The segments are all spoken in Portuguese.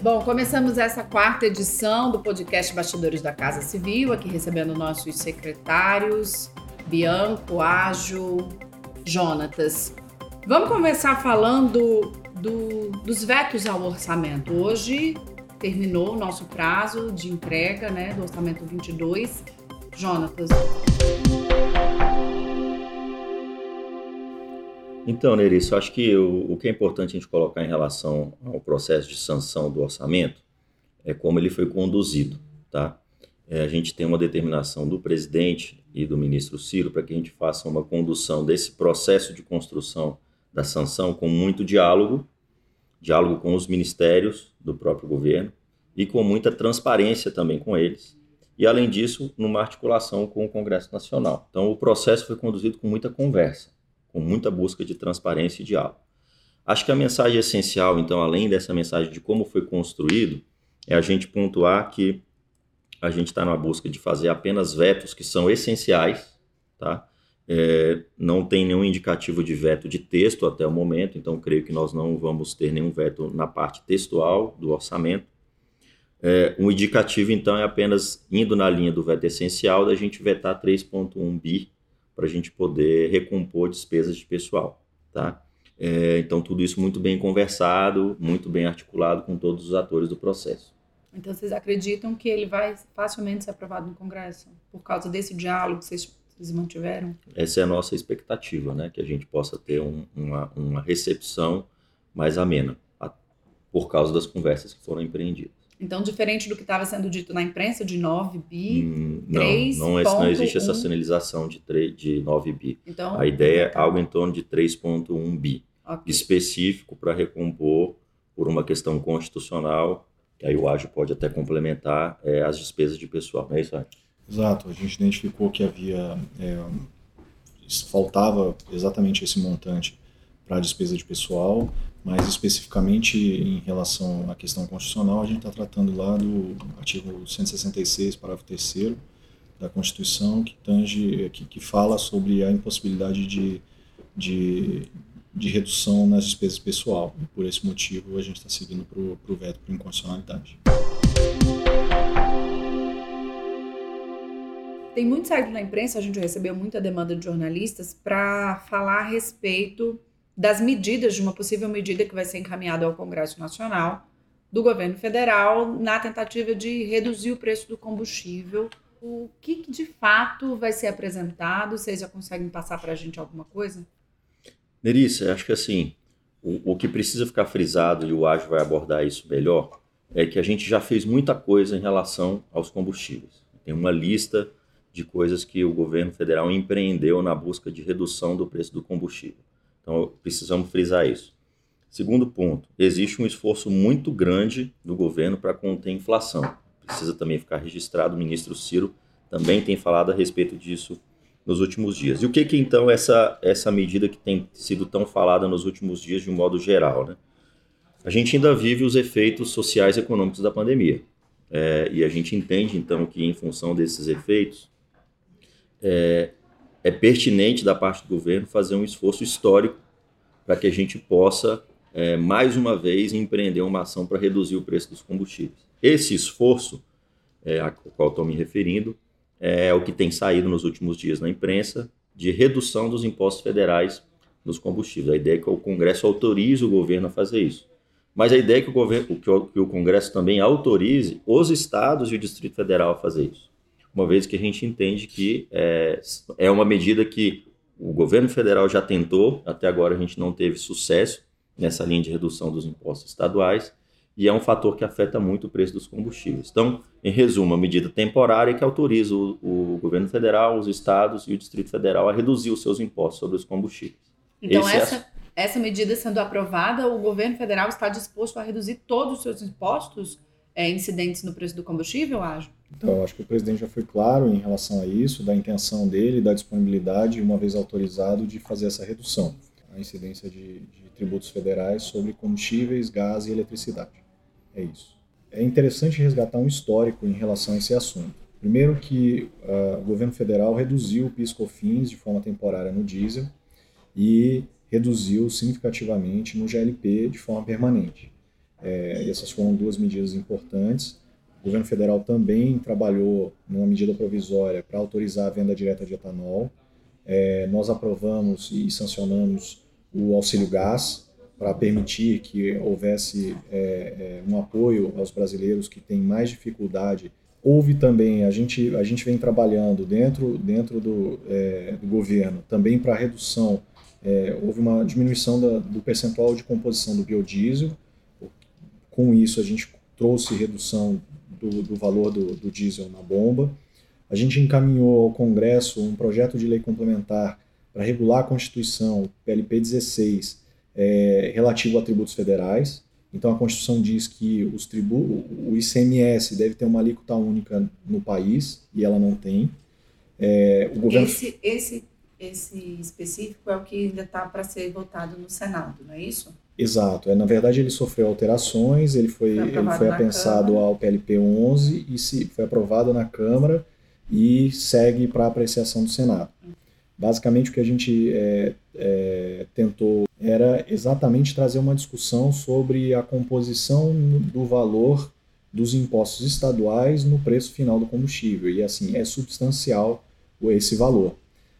Bom, começamos essa quarta edição do podcast Bastidores da Casa Civil, aqui recebendo nossos secretários, Bianco, Ágil, Jonatas. Vamos começar falando do, dos vetos ao orçamento. Hoje terminou o nosso prazo de entrega né, do orçamento 22. Jonatas. Então, Nerice, eu acho que o, o, que é importante a gente colocar em relação ao processo de sanção do orçamento é como ele foi conduzido, tá? É, a gente tem uma determinação do presidente e do ministro Ciro para que a gente faça uma condução desse processo de construção da sanção com muito diálogo, diálogo com os ministérios do próprio governo e com muita transparência também com eles. E, além disso, numa articulação com o Congresso Nacional. Então, o processo foi conduzido com muita conversa com muita busca de transparência e diálogo. Acho que a mensagem essencial, então, além dessa mensagem de como foi construído, é a gente pontuar que a gente está na busca de fazer apenas vetos que são essenciais, tá? É, não tem nenhum indicativo de veto de texto até o momento, então creio que nós não vamos ter nenhum veto na parte textual do orçamento. É, um indicativo, então, é apenas indo na linha do veto essencial da gente vetar 3,1 bi para a gente poder recompor despesas de pessoal, tá? É, então, tudo isso muito bem conversado, muito bem articulado com todos os atores do processo. Então, vocês acreditam que ele vai facilmente ser aprovado no Congresso, por causa desse diálogo que vocês, vocês mantiveram? Essa é a nossa expectativa, né? Que a gente possa ter um, uma, uma recepção mais amena, a, por causa das conversas que foram empreendidas. Então, diferente do que estava sendo dito na imprensa, de 9 bi, hum, 3. Não, não, não existe essa sinalização de, 3, de 9 bi. Então, a ideia é algo em torno de 3,1 bi, okay. específico para recompor por uma questão constitucional, que aí o ágio pode até complementar é, as despesas de pessoal. Não é isso, Ágio? Exato. A gente identificou que havia. É, faltava exatamente esse montante para a despesa de pessoal mas especificamente em relação à questão constitucional, a gente está tratando lá do artigo 166, parágrafo 3 da Constituição, que, tange, que, que fala sobre a impossibilidade de, de, de redução nas despesas pessoal. E por esse motivo, a gente está seguindo para o veto por inconstitucionalidade. Tem muito saído na imprensa, a gente recebeu muita demanda de jornalistas para falar a respeito das medidas, de uma possível medida que vai ser encaminhada ao Congresso Nacional do governo federal na tentativa de reduzir o preço do combustível. O que, de fato vai ser apresentado? Vocês já conseguem passar para a gente alguma coisa? Nerissa, acho que assim, o, o, que precisa ficar frisado, e o Ágio vai abordar isso melhor, é que a gente já fez muita coisa em relação aos combustíveis. Tem uma lista de coisas que o governo federal empreendeu na busca de redução do preço do combustível. Então, precisamos frisar isso. Segundo ponto, existe um esforço muito grande do governo para conter a inflação. Precisa também ficar registrado, o ministro Ciro também tem falado a respeito disso nos últimos dias. E o que que então essa essa medida que tem sido tão falada nos últimos dias de um modo geral, né? A gente ainda vive os efeitos sociais e econômicos da pandemia. É, e a gente entende então que em função desses efeitos é, é pertinente da parte do governo fazer um esforço histórico para que a gente possa, é, mais uma vez, empreender uma ação para reduzir o preço dos combustíveis. Esse esforço, é, ao qual estou me referindo, é o que tem saído nos últimos dias na imprensa, de redução dos impostos federais nos combustíveis. A ideia é que o Congresso autorize o governo a fazer isso. Mas a ideia é que o, governo, que o, que o Congresso também autorize os estados e o Distrito Federal a fazer isso uma vez que a gente entende que é, é uma medida que o governo federal já tentou, até agora a gente não teve sucesso nessa linha de redução dos impostos estaduais, e é um fator que afeta muito o preço dos combustíveis. Então, em resumo, uma medida temporária que autoriza o, o governo federal, os estados e o Distrito Federal a reduzir os seus impostos sobre os combustíveis. Então, essa, é... essa medida sendo aprovada, o governo federal está disposto a reduzir todos os seus impostos é, incidentes no preço do combustível, acho? Então, acho que o presidente já foi claro em relação a isso, da intenção dele, da disponibilidade, uma vez autorizado, de fazer essa redução, a incidência de, de tributos federais sobre combustíveis, gás e eletricidade. É isso. É interessante resgatar um histórico em relação a esse assunto. Primeiro que uh, o governo federal reduziu o PIS/COFINS de forma temporária no diesel e reduziu significativamente no GLP de forma permanente. É, essas foram duas medidas importantes. O governo federal também trabalhou numa medida provisória para autorizar a venda direta de etanol. É, nós aprovamos e sancionamos o auxílio gás para permitir que houvesse é, é, um apoio aos brasileiros que têm mais dificuldade. Houve também, a gente, a gente vem trabalhando dentro, dentro do, é, do governo também para redução, é, houve uma diminuição da, do percentual de composição do biodiesel, com isso a gente trouxe redução do, do valor do, do diesel na bomba. A gente encaminhou ao Congresso um projeto de lei complementar para regular a Constituição, PLP 16, é, relativo a tributos federais. Então a Constituição diz que os tribu o ICMS deve ter uma alíquota única no país e ela não tem. É, o governo... esse, esse, esse específico é o que ainda está para ser votado no Senado, não é isso? Exato. É, na verdade, ele sofreu alterações, ele foi, foi ele foi apensado ao PLP 11 e se, foi aprovado na Câmara e segue para apreciação do Senado. Basicamente, o que a gente é, é, tentou era exatamente trazer uma discussão sobre a composição do valor dos impostos estaduais no preço final do combustível. E, assim, é substancial esse valor.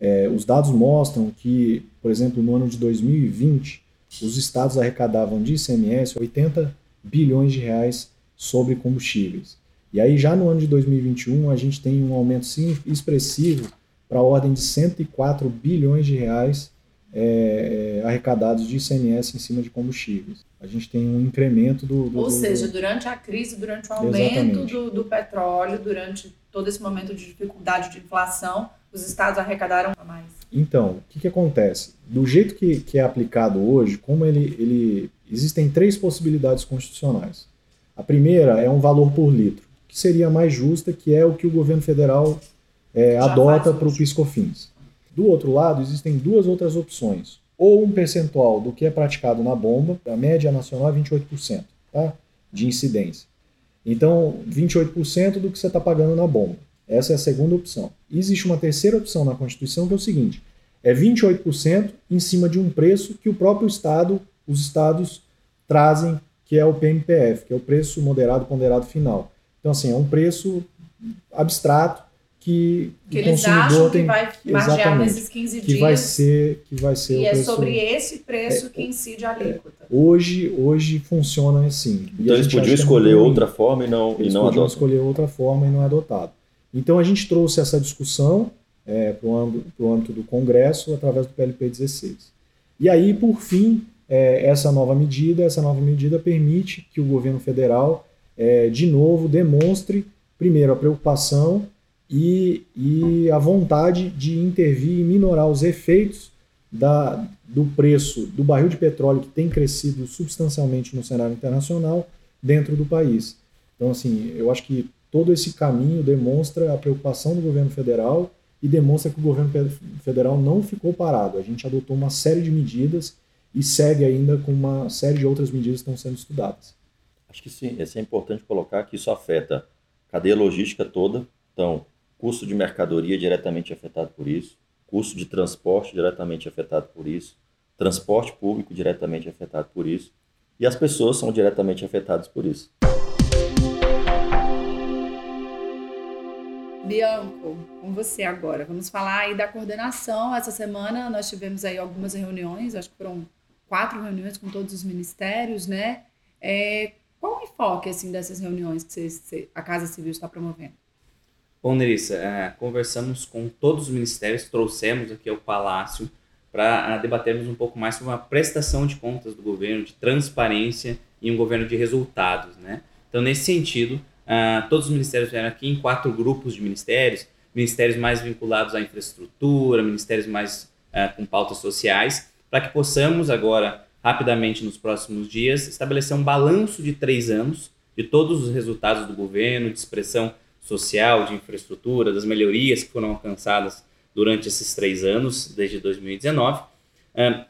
É, os dados mostram que, por exemplo, no ano de 2020, os estados arrecadavam de ICMS 80 bilhões de reais sobre combustíveis. E aí, já no ano de 2021, a gente tem um aumento expressivo para a ordem de 104 bilhões de reais é, é arrecadados de ICMS em cima de combustíveis. A gente tem um incremento do. do Ou do, seja, durante a crise, durante o aumento do, do, petróleo, durante todo esse momento de dificuldade de inflação, os estados arrecadaram mais. Então, o que, que acontece? Do jeito que, que é aplicado hoje, como ele, ele. Existem três possibilidades constitucionais. A primeira é um valor por litro, que seria mais justa, que é o que o governo federal é, adota para o PiscoFins. Do outro lado, existem duas outras opções. Ou um percentual do que é praticado na bomba, a média nacional é 28% tá? de incidência. Então, 28% do que você está pagando na bomba. Essa é a segunda opção. E existe uma terceira opção na Constituição que é o seguinte: é 28% em cima de um preço que o próprio Estado, os estados trazem, que é o PMPF, que é o preço moderado ponderado final. Então, assim, é um preço abstrato que, que o eles acham que vai margear nesses 15 dias. Que vai ser, que vai ser e é sobre esse preço é, que incide a alíquota. É, hoje, hoje funciona assim. Então eles podiam escolher outra forma e não, eles e não podiam escolher outra forma e não é adotado. Então a gente trouxe essa discussão é, para o âmbito, do Congresso através do PLP 16. E aí, por fim, é, essa nova medida, essa nova medida permite que o governo federal, é, de novo, demonstre, primeiro, a preocupação e, e a vontade de intervir e minorar os efeitos da, do preço do barril de petróleo que tem crescido substancialmente no cenário internacional dentro do país. Então, assim, eu acho que todo esse caminho demonstra a preocupação do governo federal e demonstra que o governo federal não ficou parado. A gente adotou uma série de medidas e segue ainda com uma série de outras medidas que estão sendo estudadas. Acho que sim, é importante colocar que isso afeta a cadeia logística toda. Então, custo de mercadoria diretamente afetado por isso, custo de transporte diretamente afetado por isso, transporte público diretamente afetado por isso, e as pessoas são diretamente afetadas por isso. Bianco, com você agora. Vamos falar aí da coordenação. Essa semana nós tivemos aí algumas reuniões, acho que foram quatro reuniões com todos os ministérios, né? É, qual o enfoque assim dessas reuniões que você, a Casa Civil está promovendo? Bom, Nerissa, é, conversamos com todos os ministérios, trouxemos aqui ao Palácio para é, debatermos um pouco mais sobre a prestação de contas do governo, de transparência e um governo de resultados, né? Então, nesse sentido, Uh, todos os ministérios vieram aqui em quatro grupos de ministérios, ministérios mais vinculados à infraestrutura, ministérios mais uh, com pautas sociais, para que possamos agora, rapidamente nos próximos dias, estabelecer um balanço de três anos de todos os resultados do governo, de expressão social, de infraestrutura, das melhorias que foram alcançadas durante esses três anos, desde 2019, uh,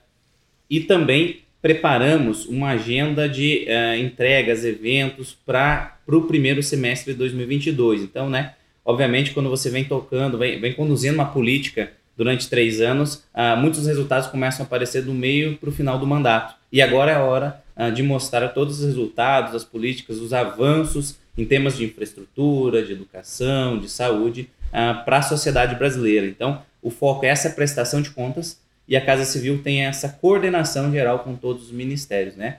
e também preparamos uma agenda de uh, entregas, eventos para o primeiro semestre de 2022. Então, né, obviamente, quando você vem tocando, vem, vem conduzindo uma política durante três anos, uh, muitos resultados começam a aparecer do meio para o final do mandato. E agora é a hora uh, de mostrar todos os resultados, as políticas, os avanços em temas de infraestrutura, de educação, de saúde uh, para a sociedade brasileira. Então, o foco é essa prestação de contas e a Casa Civil tem essa coordenação geral com todos os ministérios, né?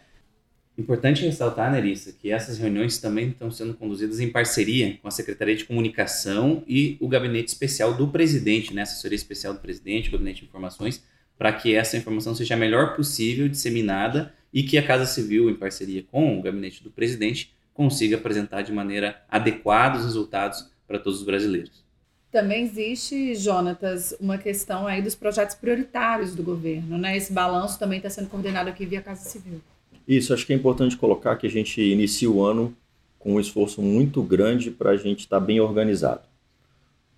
Importante ressaltar, Nerissa, que essas reuniões também estão sendo conduzidas em parceria com a Secretaria de Comunicação e o Gabinete Especial do Presidente, né? Assessoria Especial do Presidente, o Gabinete de Informações, para que essa informação seja a melhor possível disseminada e que a Casa Civil, em parceria com o Gabinete do Presidente, consiga apresentar de maneira adequada os resultados para todos os brasileiros. Também existe, Jonatas, uma questão aí dos projetos prioritários do governo, né? Esse balanço também está sendo coordenado aqui via Casa Civil. Isso, acho que é importante colocar que a gente inicia o ano com um esforço muito grande para a gente estar tá bem organizado.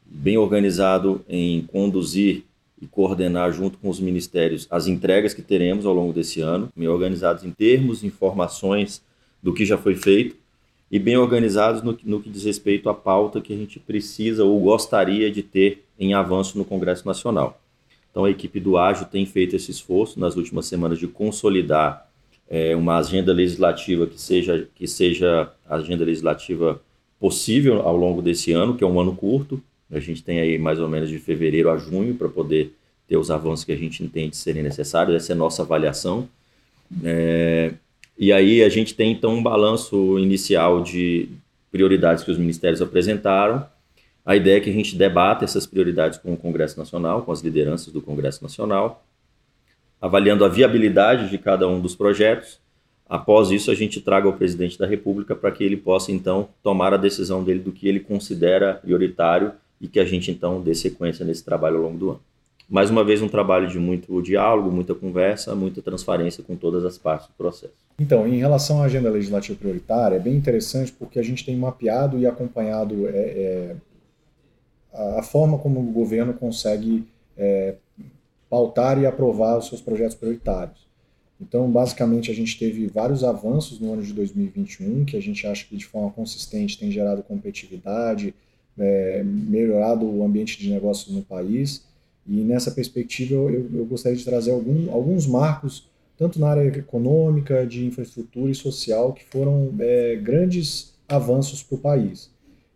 Bem organizado em conduzir e coordenar junto com os ministérios as entregas que teremos ao longo desse ano, bem organizados em termos, informações do que já foi feito e bem organizados no, no que diz respeito à pauta que a gente precisa ou gostaria de ter em avanço no Congresso Nacional. Então a equipe do Ágil tem feito esse esforço nas últimas semanas de consolidar é, uma agenda legislativa que seja, que seja a agenda legislativa possível ao longo desse ano, que é um ano curto. A gente tem aí mais ou menos de fevereiro a junho para poder ter os avanços que a gente entende serem necessários. Essa é a nossa avaliação. É, e aí a gente tem então um balanço inicial de prioridades que os ministérios apresentaram. A ideia é que a gente debata essas prioridades com o Congresso Nacional, com as lideranças do Congresso Nacional, avaliando a viabilidade de cada um dos projetos. Após isso, a gente traga ao presidente da República para que ele possa, então, tomar a decisão dele do que ele considera prioritário e que a gente, então, dê sequência nesse trabalho ao longo do ano. Mais uma vez, um trabalho de muito diálogo, muita conversa, muita transparência com todas as partes do processo. Então, em relação à agenda legislativa prioritária, é bem interessante porque a gente tem mapeado e acompanhado é, é, a forma como o governo consegue é, pautar e aprovar os seus projetos prioritários. Então, basicamente, a gente teve vários avanços no ano de 2021, que a gente acha que de forma consistente tem gerado competitividade, é, melhorado o ambiente de negócios no país. E nessa perspectiva, eu, eu gostaria de trazer algum, alguns marcos, tanto na área econômica, de infraestrutura e social, que foram é, grandes avanços para o país.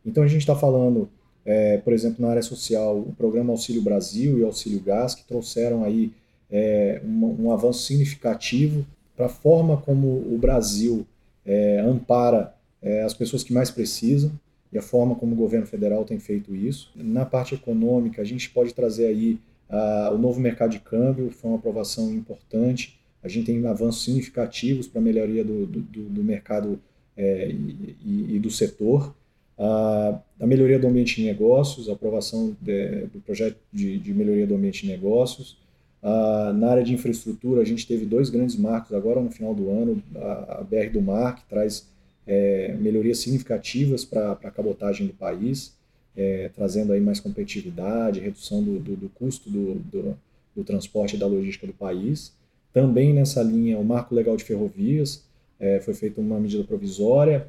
Então, a gente está falando é, por exemplo, na área social, o programa Auxílio Brasil e Auxílio Gás, que trouxeram aí é, um, um, avanço significativo para a forma como o Brasil é, ampara é, as pessoas que mais precisam e a forma como o governo federal tem feito isso. Na parte econômica, a gente pode trazer aí a, o novo mercado de câmbio, foi uma aprovação importante. A gente tem avanços significativos para a melhoria do, do, do mercado é, e, e do setor a, melhoria do ambiente de negócios, a aprovação de, do projeto de, de, melhoria do ambiente de negócios. na área de infraestrutura, a gente teve dois grandes marcos agora no final do ano, a, a BR do Mar, que traz é, melhorias significativas para a cabotagem do país, é, trazendo aí mais competitividade, redução do, do, do custo do, do, do, transporte e da logística do país. Também nessa linha, o Marco Legal de Ferrovias, é, foi feita uma medida provisória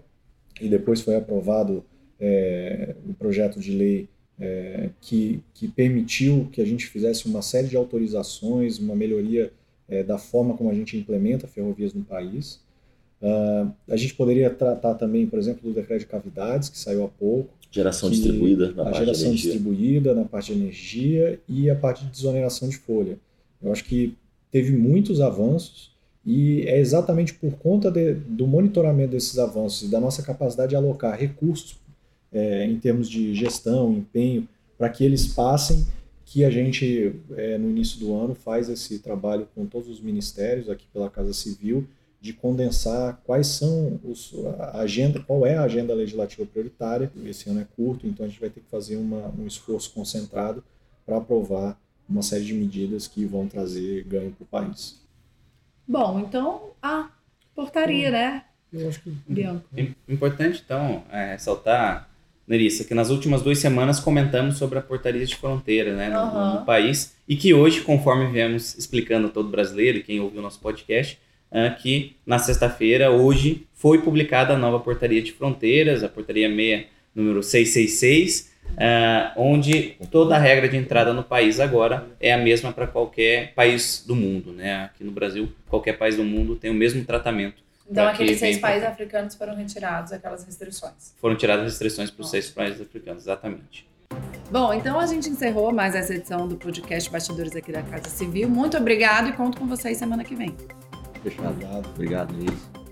e depois foi aprovado é, um projeto de lei é, que, que permitiu que a gente fizesse uma série de autorizações, uma melhoria é, da forma como a gente implementa ferrovias no país. Uh, a gente poderia tratar também, por exemplo, do decreto de cavidades, que saiu há pouco. Geração distribuída na a parte geração de distribuída na parte de energia e a parte de desoneração de folha. Eu acho que teve muitos avanços e é exatamente por conta de, do monitoramento desses avanços e da nossa capacidade de alocar recursos é, em termos de gestão, empenho, para que eles passem, que a gente, é, no início do ano, faz esse trabalho com todos os ministérios aqui pela Casa Civil, de condensar quais são os, a agenda, qual é a agenda legislativa prioritária. Esse ano é curto, então a gente vai ter que fazer uma, um esforço concentrado para aprovar uma série de medidas que vão trazer ganho para o país. Bom, então a portaria, né? Eu acho que. Bianco. Importante, então, é, ressaltar Nerissa, que nas últimas duas semanas comentamos sobre a portaria de fronteira né, no, uhum. no, país e que hoje, conforme viemos explicando a todo brasileiro e quem ouviu o nosso podcast, uh, que na sexta-feira, hoje, foi publicada a nova portaria de fronteiras, a portaria 6, número 666, uh, uh, onde toda a regra de entrada no país agora é a mesma para qualquer país do mundo. Né? Aqui no Brasil, qualquer país do mundo tem o mesmo tratamento. Então, aqueles seis países africanos foram retirados aquelas restrições. Foram tiradas restrições para os seis países africanos, exatamente. Bom, então a gente encerrou mais essa edição do podcast Bastidores aqui da Casa Civil. Muito obrigado e conto com vocês semana que vem. Fechado. Obrigado, Luiz.